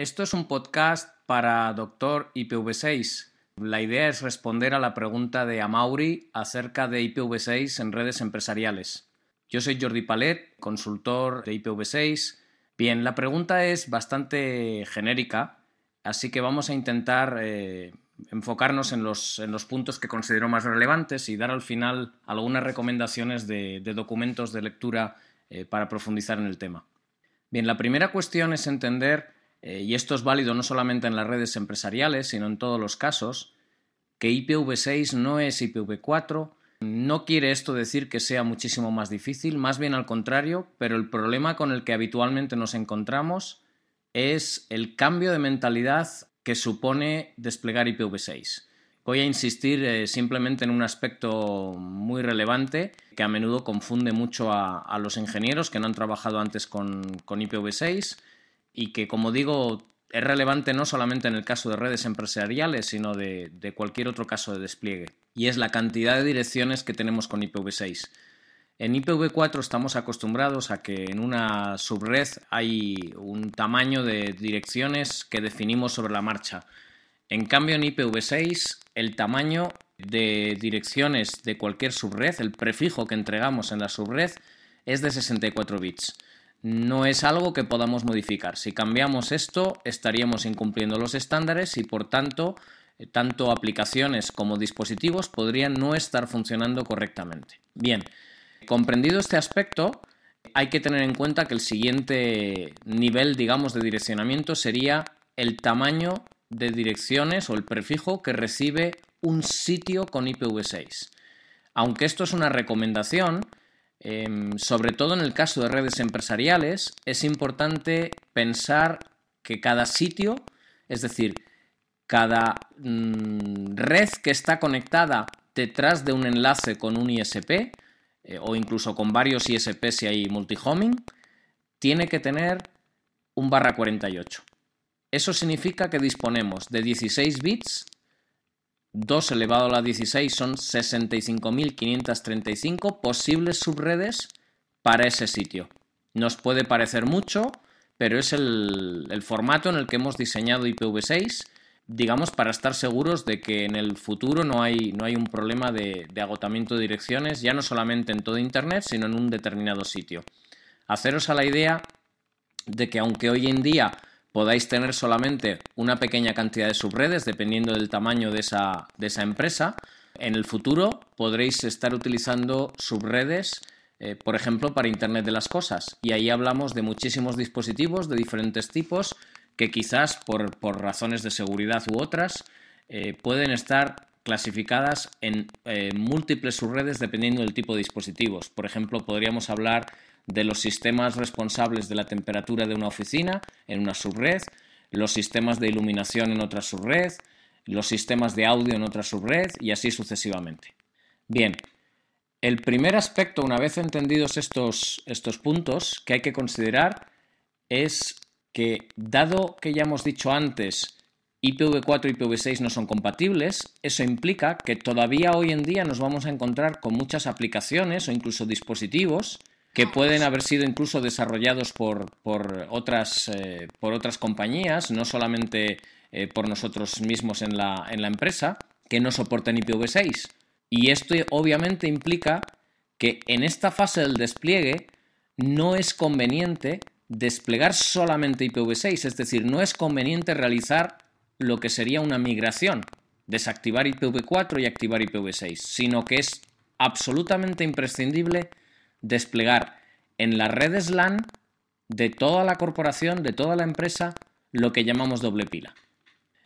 Esto es un podcast para Doctor IPv6. La idea es responder a la pregunta de Amauri acerca de IPv6 en redes empresariales. Yo soy Jordi Palet, consultor de IPv6. Bien, la pregunta es bastante genérica, así que vamos a intentar eh, enfocarnos en los, puntos que considero más relevantes y dar al final algunas recomendaciones de, documentos de lectura eh, para profundizar en el tema. Bien, la primera cuestión es entender eh, y esto es válido no solamente en las redes empresariales, sino en todos los casos, que IPv6 no es IPv4. No quiere esto decir que sea muchísimo más difícil, más bien al contrario, pero el problema con el que habitualmente nos encontramos es el cambio de mentalidad que supone desplegar IPv6. Voy a insistir eh, simplemente en un aspecto muy relevante que a menudo confunde mucho a, los ingenieros que no han trabajado antes con IPv6 y que, como digo, es relevante no solamente en el caso de redes empresariales, sino de, cualquier otro caso de despliegue, y es la cantidad de direcciones que tenemos con IPv6. En IPv4 estamos acostumbrados a que en una subred hay un tamaño de direcciones que definimos sobre la marcha. En cambio, en IPv6, el tamaño de direcciones de cualquier subred, el prefijo que entregamos en la subred, es de 64 bits no es algo que podamos modificar. Si cambiamos esto, estaríamos incumpliendo los estándares y, por tanto, eh, tanto aplicaciones como dispositivos podrían no estar funcionando correctamente. Bien, comprendido este aspecto, hay que tener en cuenta que el siguiente nivel, digamos, de direccionamiento sería el tamaño de direcciones o el prefijo que recibe un sitio con IPv6. Aunque esto es una recomendación, Em, sobre todo en el caso de redes empresariales, es importante pensar que cada sitio, es decir, cada mm, red que está conectada detrás de un enlace con un ISP, eh, o incluso con varios ISP si hay multihoming, tiene que tener un barra 48. Eso significa que disponemos de 16 bits 2 elevado a la 16 son 65.535 posibles subredes para ese sitio. Nos puede parecer mucho, pero es el, formato en el que hemos diseñado IPv6, digamos, para estar seguros de que en el futuro no hay, no hay un problema de, de agotamiento de direcciones, ya no solamente en todo Internet, sino en un determinado sitio. Haceros a la idea de que aunque hoy en día podáis tener solamente una pequeña cantidad de subredes dependiendo del tamaño de esa, de esa empresa. En el futuro podréis estar utilizando subredes, eh, por ejemplo, para Internet de las Cosas. Y ahí hablamos de muchísimos dispositivos de diferentes tipos que quizás por, razones de seguridad u otras eh, pueden estar clasificadas en eh, múltiples subredes dependiendo del tipo de dispositivos. Por ejemplo, podríamos hablar de los sistemas responsables de la temperatura de una oficina en una subred, los sistemas de iluminación en otra subred, los sistemas de audio en otra subred y así sucesivamente. Bien, el primer aspecto, una vez entendidos estos, estos puntos, que hay que considerar es que, dado que ya hemos dicho antes, IPv4 y IPv6 no son compatibles, eso implica que todavía hoy en día nos vamos a encontrar con muchas aplicaciones o incluso dispositivos que pueden haber sido incluso desarrollados por, otras, eh, por otras compañías, no solamente eh, por nosotros mismos en la, en la empresa, que no soporten IPv6. Y esto obviamente implica que en esta fase del despliegue no es conveniente desplegar solamente IPv6, es decir, no es conveniente realizar lo que sería una migración, desactivar IPv4 y activar IPv6, sino que es absolutamente imprescindible desplegar en las redes LAN de toda la corporación, de toda la empresa, lo que llamamos doble pila.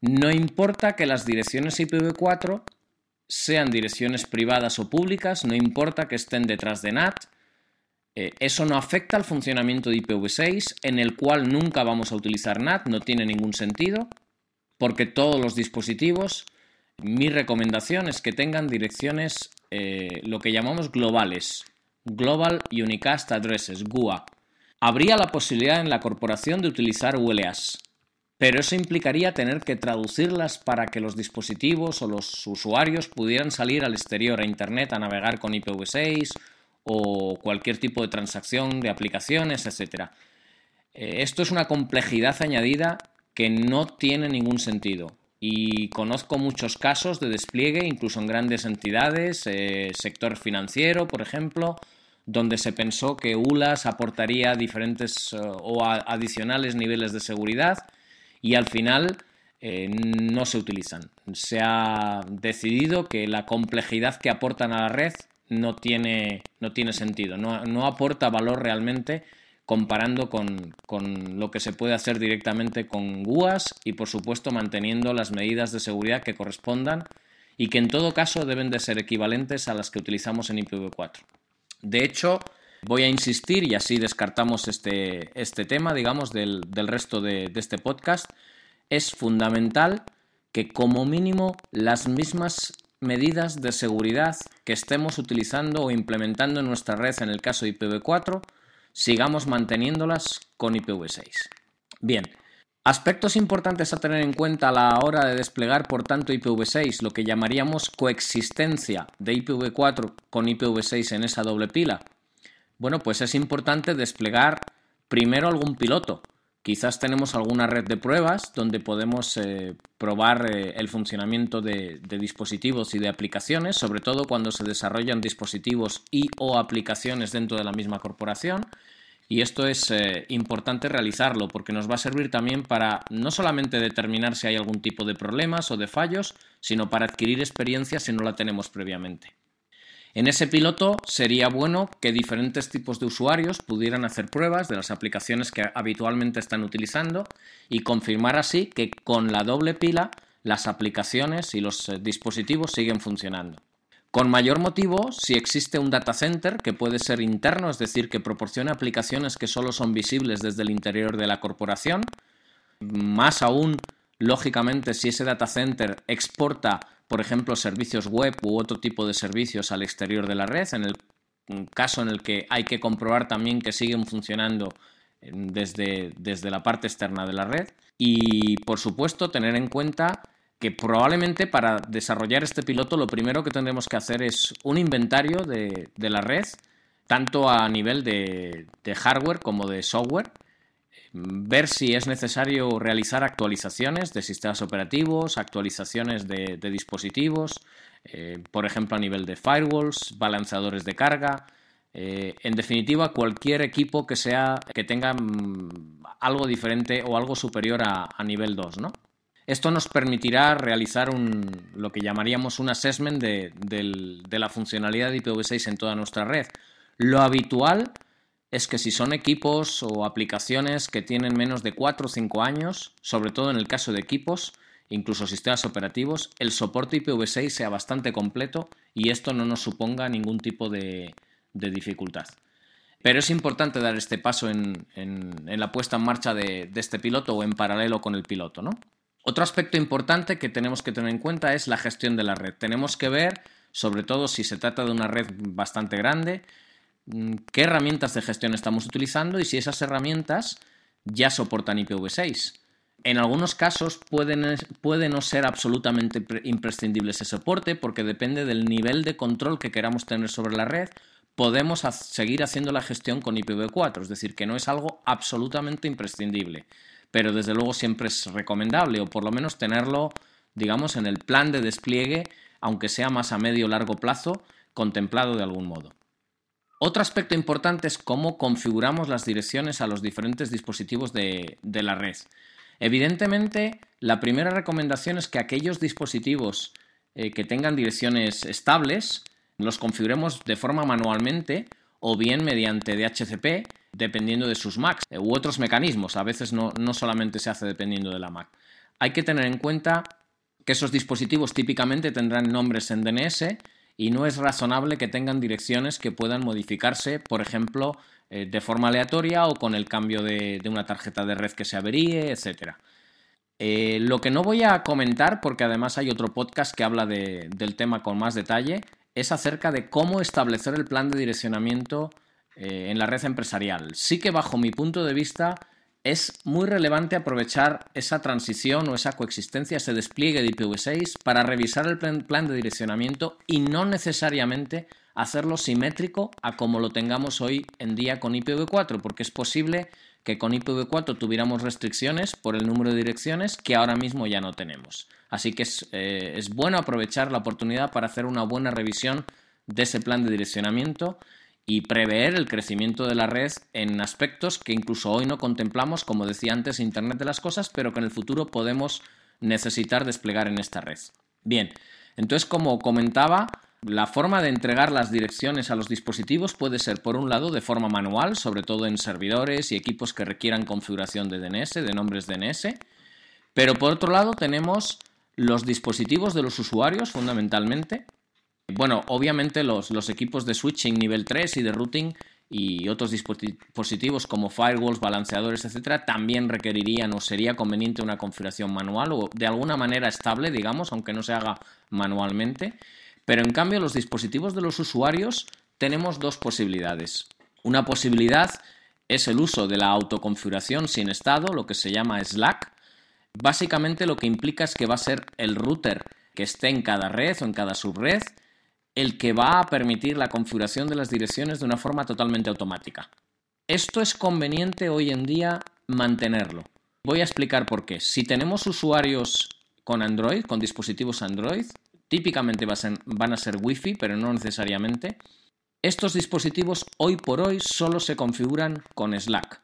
No importa que las direcciones IPv4 sean direcciones privadas o públicas, no importa que estén detrás de NAT, eh, eso no afecta al funcionamiento de IPv6, en el cual nunca vamos a utilizar NAT, no tiene ningún sentido, porque todos los dispositivos, mi recomendación es que tengan direcciones, eh, lo que llamamos globales, Global Unicast Addresses, GUA. Habría la posibilidad en la corporación de utilizar ULAs, pero eso implicaría tener que traducirlas para que los dispositivos o los usuarios pudieran salir al exterior a Internet a navegar con IPv6 o cualquier tipo de transacción de aplicaciones, etc. Eh, esto es una complejidad añadida que no tiene ningún sentido. Y conozco muchos casos de despliegue, incluso en grandes entidades, eh, sector financiero, por ejemplo, donde se pensó que ULAS aportaría diferentes eh, o adicionales niveles de seguridad y al final eh, no se utilizan. Se ha decidido que la complejidad que aportan a la red no tiene, no tiene sentido, no, no, aporta valor realmente comparando con, con, lo que se puede hacer directamente con GUAS y por supuesto manteniendo las medidas de seguridad que correspondan y que en todo caso deben de ser equivalentes a las que utilizamos en IPv4. De hecho, voy a insistir y así descartamos este, este tema, digamos, del, resto de, de este podcast. Es fundamental que como mínimo las mismas medidas de seguridad que estemos utilizando o implementando en nuestra red en el caso de IPv4, sigamos manteniéndolas con IPv6. Bien, aspectos importantes a tener en cuenta a la hora de desplegar, por tanto, IPv6, lo que llamaríamos coexistencia de IPv4 con IPv6 en esa doble pila. Bueno, pues es importante desplegar primero algún piloto, Quizás tenemos alguna red de pruebas donde podemos eh, probar eh, el funcionamiento de, dispositivos y de aplicaciones, sobre todo cuando se desarrollan dispositivos y o aplicaciones dentro de la misma corporación. Y esto es eh, importante realizarlo porque nos va a servir también para no solamente determinar si hay algún tipo de problemas o de fallos, sino para adquirir experiencia si no la tenemos previamente. En ese piloto sería bueno que diferentes tipos de usuarios pudieran hacer pruebas de las aplicaciones que habitualmente están utilizando y confirmar así que con la doble pila las aplicaciones y los eh, dispositivos siguen funcionando. Con mayor motivo, si existe un data center que puede ser interno, es decir, que proporciona aplicaciones que solo son visibles desde el interior de la corporación, más aún, lógicamente, si ese data center exporta por ejemplo, servicios web u otro tipo de servicios al exterior de la red, en el caso en el que hay que comprobar también que siguen funcionando eh, desde, desde la parte externa de la red. Y, por supuesto, tener en cuenta que probablemente para desarrollar este piloto lo primero que tendremos que hacer es un inventario de, la red, tanto a nivel de hardware como de software, ver si es necesario realizar actualizaciones de sistemas operativos, actualizaciones de, dispositivos, eh, por ejemplo a nivel de firewalls, balanceadores de carga, eh, en definitiva cualquier equipo que sea que tenga mm, algo diferente o algo superior a, nivel 2, ¿no? Esto nos permitirá realizar lo que llamaríamos un assessment de, la funcionalidad de IPv6 en toda nuestra red. Lo habitual es que si son equipos o aplicaciones que tienen menos de 4 o 5 años, sobre todo en el caso de equipos, incluso sistemas operativos, el soporte IPv6 sea bastante completo y esto no nos suponga ningún tipo de, dificultad. Pero es importante dar este paso en, la puesta en marcha de, este piloto o en paralelo con el piloto. ¿no? Otro aspecto importante que tenemos que tener en cuenta es la gestión de la red. Tenemos que ver, sobre todo si se trata de una red bastante grande, Mm, qué herramientas de gestión estamos utilizando y si esas herramientas ya soportan IPv6. En algunos casos puede, no ser absolutamente imprescindible ese soporte porque depende del nivel de control que queramos tener sobre la red. Podemos seguir haciendo la gestión con IPv4, es decir, que no es algo absolutamente imprescindible, pero desde luego siempre es recomendable o por lo menos tenerlo, digamos, en el plan de despliegue, aunque sea más a medio o largo plazo, contemplado de algún modo. Otro aspecto importante es cómo configuramos las direcciones a los diferentes dispositivos de, la red. Evidentemente, la primera recomendación es que aquellos dispositivos eh, que tengan direcciones estables los configuremos de forma manualmente o bien mediante DHCP, dependiendo de sus Macs, eh, u otros mecanismos. A veces no, no solamente se hace dependiendo de la Mac. Hay que tener en cuenta que esos dispositivos típicamente tendrán nombres en DNS y no es razonable que tengan direcciones que puedan modificarse, por ejemplo, eh, de forma aleatoria o con el cambio de, una tarjeta de red que se averíe, etc. Eh, lo que no voy a comentar, porque además hay otro podcast que habla del tema con más detalle, es acerca de cómo establecer el plan de direccionamiento eh, en la red empresarial. Sí que bajo mi punto de vista es muy relevante aprovechar esa transición o esa coexistencia, ese despliegue de IPv6 para revisar el plan de direccionamiento y no necesariamente hacerlo simétrico a como lo tengamos hoy en día con IPv4, porque es posible que con IPv4 tuviéramos restricciones por el número de direcciones que ahora mismo ya no tenemos. Así que es, eh, es bueno aprovechar la oportunidad para hacer una buena revisión de ese plan de direccionamiento y prever el crecimiento de la red en aspectos que incluso hoy no contemplamos, como decía antes, Internet de las Cosas, pero que en el futuro podemos necesitar desplegar en esta red. Bien, entonces como comentaba, la forma de entregar las direcciones a los dispositivos puede ser, por un lado, de forma manual, sobre todo en servidores y equipos que requieran configuración de DNS, de nombres DNS, pero por otro lado tenemos los dispositivos de los usuarios, fundamentalmente. Bueno, obviamente los, los equipos de switching nivel 3 y de routing y otros dispositivos como firewalls, balanceadores, etcétera, también requerirían o sería conveniente una configuración manual o de alguna manera estable, digamos, aunque no se haga manualmente. Pero en cambio, los dispositivos de los usuarios tenemos dos posibilidades. Una posibilidad es el uso de la autoconfiguración sin estado, lo que se llama Slack. Básicamente lo que implica es que va a ser el router que esté en cada red o en cada subred el que va a permitir la configuración de las direcciones de una forma totalmente automática. Esto es conveniente hoy en día mantenerlo. Voy a explicar por qué. Si tenemos usuarios con Android, con dispositivos Android, típicamente van a ser Wi-Fi, pero no necesariamente. Estos dispositivos hoy por hoy solo se configuran con Slack.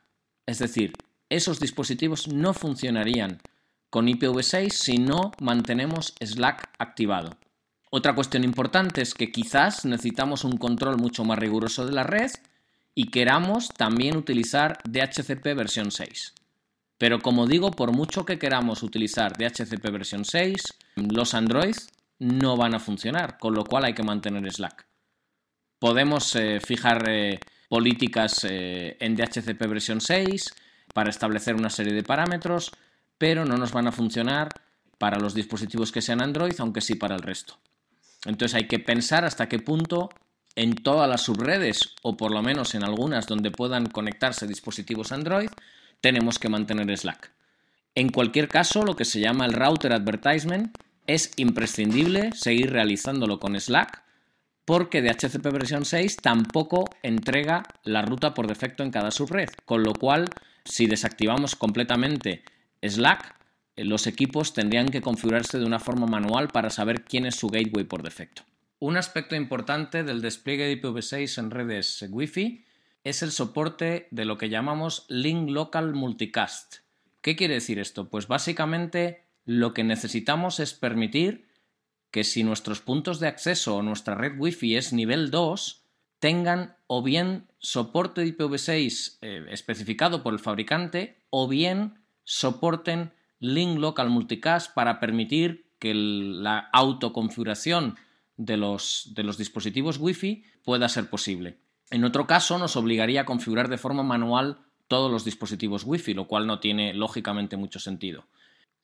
Es decir, esos dispositivos no funcionarían con IPv6 si no mantenemos Slack activado. Otra cuestión importante es que quizás necesitamos un control mucho más riguroso de la red y queramos también utilizar DHCP versión 6. Pero como digo, por mucho que queramos utilizar DHCP versión 6, los Android no van a funcionar, con lo cual hay que mantener Slack. Podemos eh, fijar eh, políticas eh, en DHCP versión 6 para establecer una serie de parámetros, pero no nos van a funcionar para los dispositivos que sean Android, aunque sí para el resto. Entonces hay que pensar hasta qué punto en todas las subredes, o por lo menos en algunas donde puedan conectarse dispositivos Android, tenemos que mantener Slack. En cualquier caso, lo que se llama el router advertisement es imprescindible seguir realizándolo con Slack porque DHCP versión 6 tampoco entrega la ruta por defecto en cada subred, con lo cual si desactivamos completamente Slack, los equipos tendrían que configurarse de una forma manual para saber quién es su gateway por defecto. Un aspecto importante del despliegue de IPv6 en redes Wi-Fi es el soporte de lo que llamamos Link Local Multicast. ¿Qué quiere decir esto? Pues básicamente lo que necesitamos es permitir que si nuestros puntos de acceso o nuestra red Wi-Fi es nivel 2, tengan o bien soporte de IPv6 eh, especificado por el fabricante o bien soporten Link Local Multicast para permitir que la autoconfiguración de los, de los dispositivos Wi-Fi pueda ser posible. En otro caso, nos obligaría a configurar de forma manual todos los dispositivos Wi-Fi, lo cual no tiene lógicamente mucho sentido.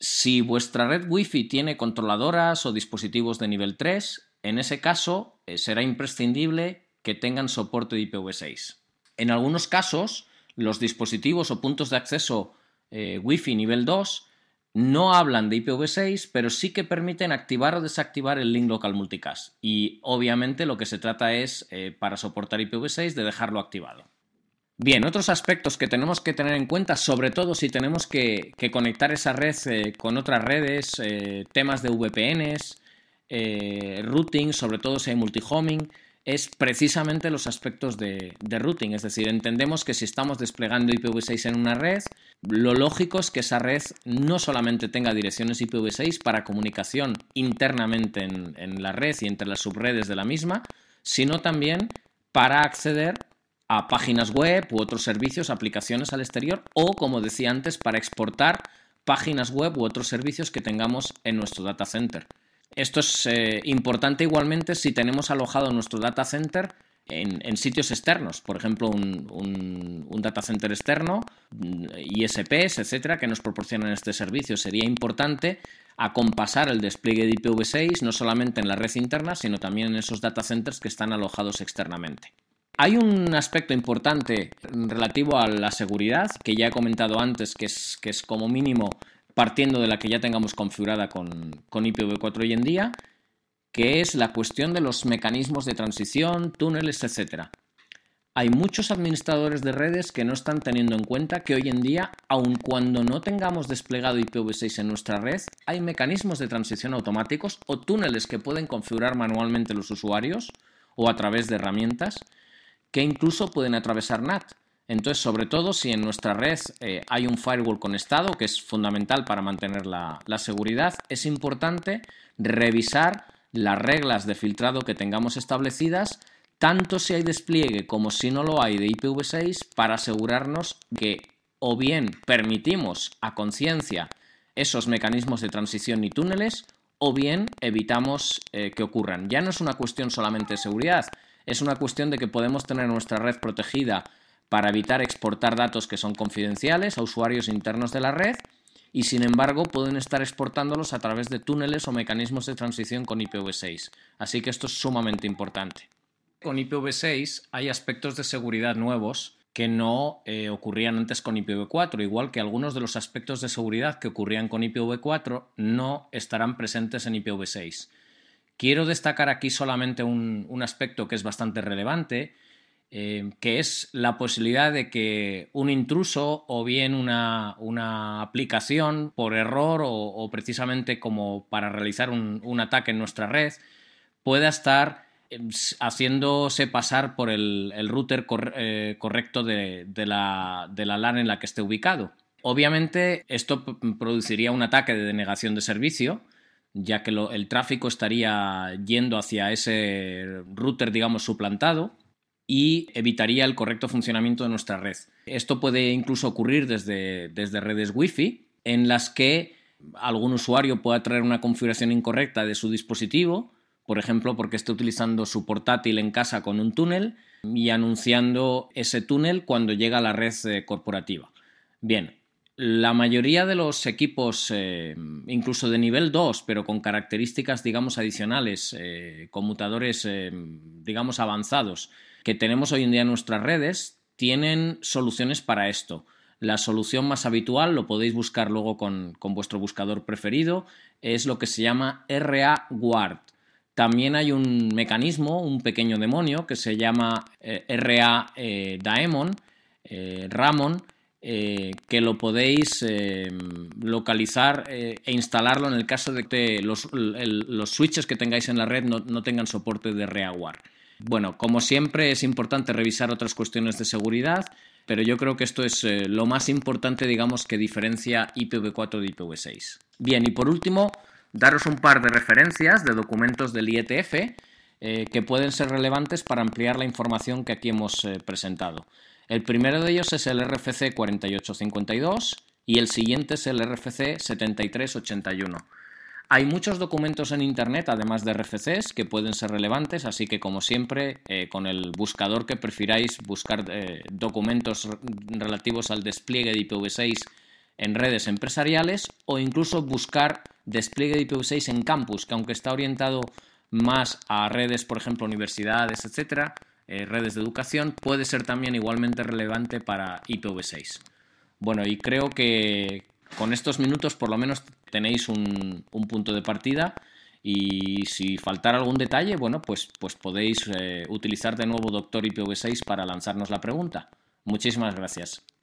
Si vuestra red Wi-Fi tiene controladoras o dispositivos de nivel 3, en ese caso eh, será imprescindible que tengan soporte de IPv6. En algunos casos, los dispositivos o puntos de acceso eh, Wi-Fi nivel 2 no hablan de IPv6, pero sí que permiten activar o desactivar el link local multicast. Y obviamente lo que se trata es, eh, para soportar IPv6, de dejarlo activado. Bien, otros aspectos que tenemos que tener en cuenta, sobre todo si tenemos que, conectar esa red eh, con otras redes, eh, temas de VPNs, routing, sobre todo si hay multihoming, es precisamente los aspectos de, routing. Es decir, entendemos que si estamos desplegando IPv6 en una red, lo lógico es que esa red no solamente tenga direcciones IPv6 para comunicación internamente en, en la red y entre las subredes de la misma, sino también para acceder a páginas web u otros servicios, aplicaciones al exterior o, como decía antes, para exportar páginas web u otros servicios que tengamos en nuestro data center. Esto es eh, importante igualmente si tenemos alojado nuestro data center en, sitios externos, por ejemplo, un, un, data center externo, ISPs, etcétera, que nos proporcionan este servicio. Sería importante acompasar el despliegue de IPv6 no solamente en la red interna, sino también en esos data centers que están alojados externamente. Hay un aspecto importante relativo a la seguridad que ya he comentado antes, que es, que es como mínimo partiendo de la que ya tengamos configurada con, con IPv4 hoy en día, que es la cuestión de los mecanismos de transición, túneles, etc. hay muchos administradores de redes que no están teniendo en cuenta que hoy en día, aun cuando no tengamos desplegado IPv6 en nuestra red, hay mecanismos de transición automáticos o túneles que pueden configurar manualmente los usuarios o a través de herramientas que incluso pueden atravesar NAT. Entonces, sobre todo si en nuestra red eh, hay un firewall conectado, que es fundamental para mantener la, la seguridad, es importante revisar las reglas de filtrado que tengamos establecidas tanto si hay despliegue como si no lo hay de IPv6 para asegurarnos que o bien permitimos a conciencia esos mecanismos de transición y túneles o bien evitamos eh, que ocurran. Ya no es una cuestión solamente de seguridad, es una cuestión de que podemos tener nuestra red protegida para evitar exportar datos que son confidenciales a usuarios internos de la red y sin embargo pueden estar exportándolos a través de túneles o mecanismos de transición con IPv6. Así que esto es sumamente importante. Con IPv6 hay aspectos de seguridad nuevos que no eh, ocurrían antes con IPv4, igual que algunos de los aspectos de seguridad que ocurrían con IPv4 no estarán presentes en IPv6. Quiero destacar aquí solamente un, aspecto que es bastante relevante, eh, que es la posibilidad de que un intruso o bien una, aplicación por error o, precisamente como para realizar un ataque en nuestra red pueda estar Em, haciéndose pasar por el, router eh, correcto de, la, LAN en la que esté ubicado. Obviamente esto produciría un ataque de denegación de servicio, ya que el tráfico estaría yendo hacia ese router, digamos, suplantado y evitaría el correcto funcionamiento de nuestra red. Esto puede incluso ocurrir desde, desde redes Wi-Fi, en las que algún usuario pueda traer una configuración incorrecta de su dispositivo por ejemplo, porque esté utilizando su portátil en casa con un túnel y anunciando ese túnel cuando llega a la red eh, corporativa. Bien, la mayoría de los equipos, eh, incluso de nivel 2, pero con características, digamos, adicionales, eh, conmutadores, digamos, avanzados, que tenemos hoy en día en nuestras redes, tienen soluciones para esto. La solución más habitual, lo podéis buscar luego con, con vuestro buscador preferido, es lo que se llama RA Guard. También hay un mecanismo, un pequeño demonio que se llama eh, RA eh, eh, Ramon, que lo podéis localizar e instalarlo en el caso de que los, switches que tengáis en la red no, tengan soporte de RAWAR. Bueno, como siempre es importante revisar otras cuestiones de seguridad, pero yo creo que esto es lo más importante, digamos, que diferencia IPv4 de IPv6. Bien, y por último, daros un par de referencias de documentos del IETF eh, que pueden ser relevantes para ampliar la información que aquí hemos eh, presentado. El primero de ellos es el RFC 4852 y el siguiente es el RFC 7381. Hay muchos documentos en Internet, además de RFCs, que pueden ser relevantes, así que como siempre, eh, con el buscador que prefiráis, buscar documentos relativos al despliegue de IPv6 en redes empresariales o incluso buscar despliegue de IPv6 en campus, que aunque está orientado más a redes, por ejemplo, universidades, etcétera, eh, redes de educación, puede ser también igualmente relevante para IPv6. Bueno, y creo que con estos minutos por lo menos tenéis un, punto de partida y si faltara algún detalle, bueno, pues, pues podéis eh, utilizar de nuevo Doctor IPv6 para lanzarnos la pregunta. Muchísimas gracias.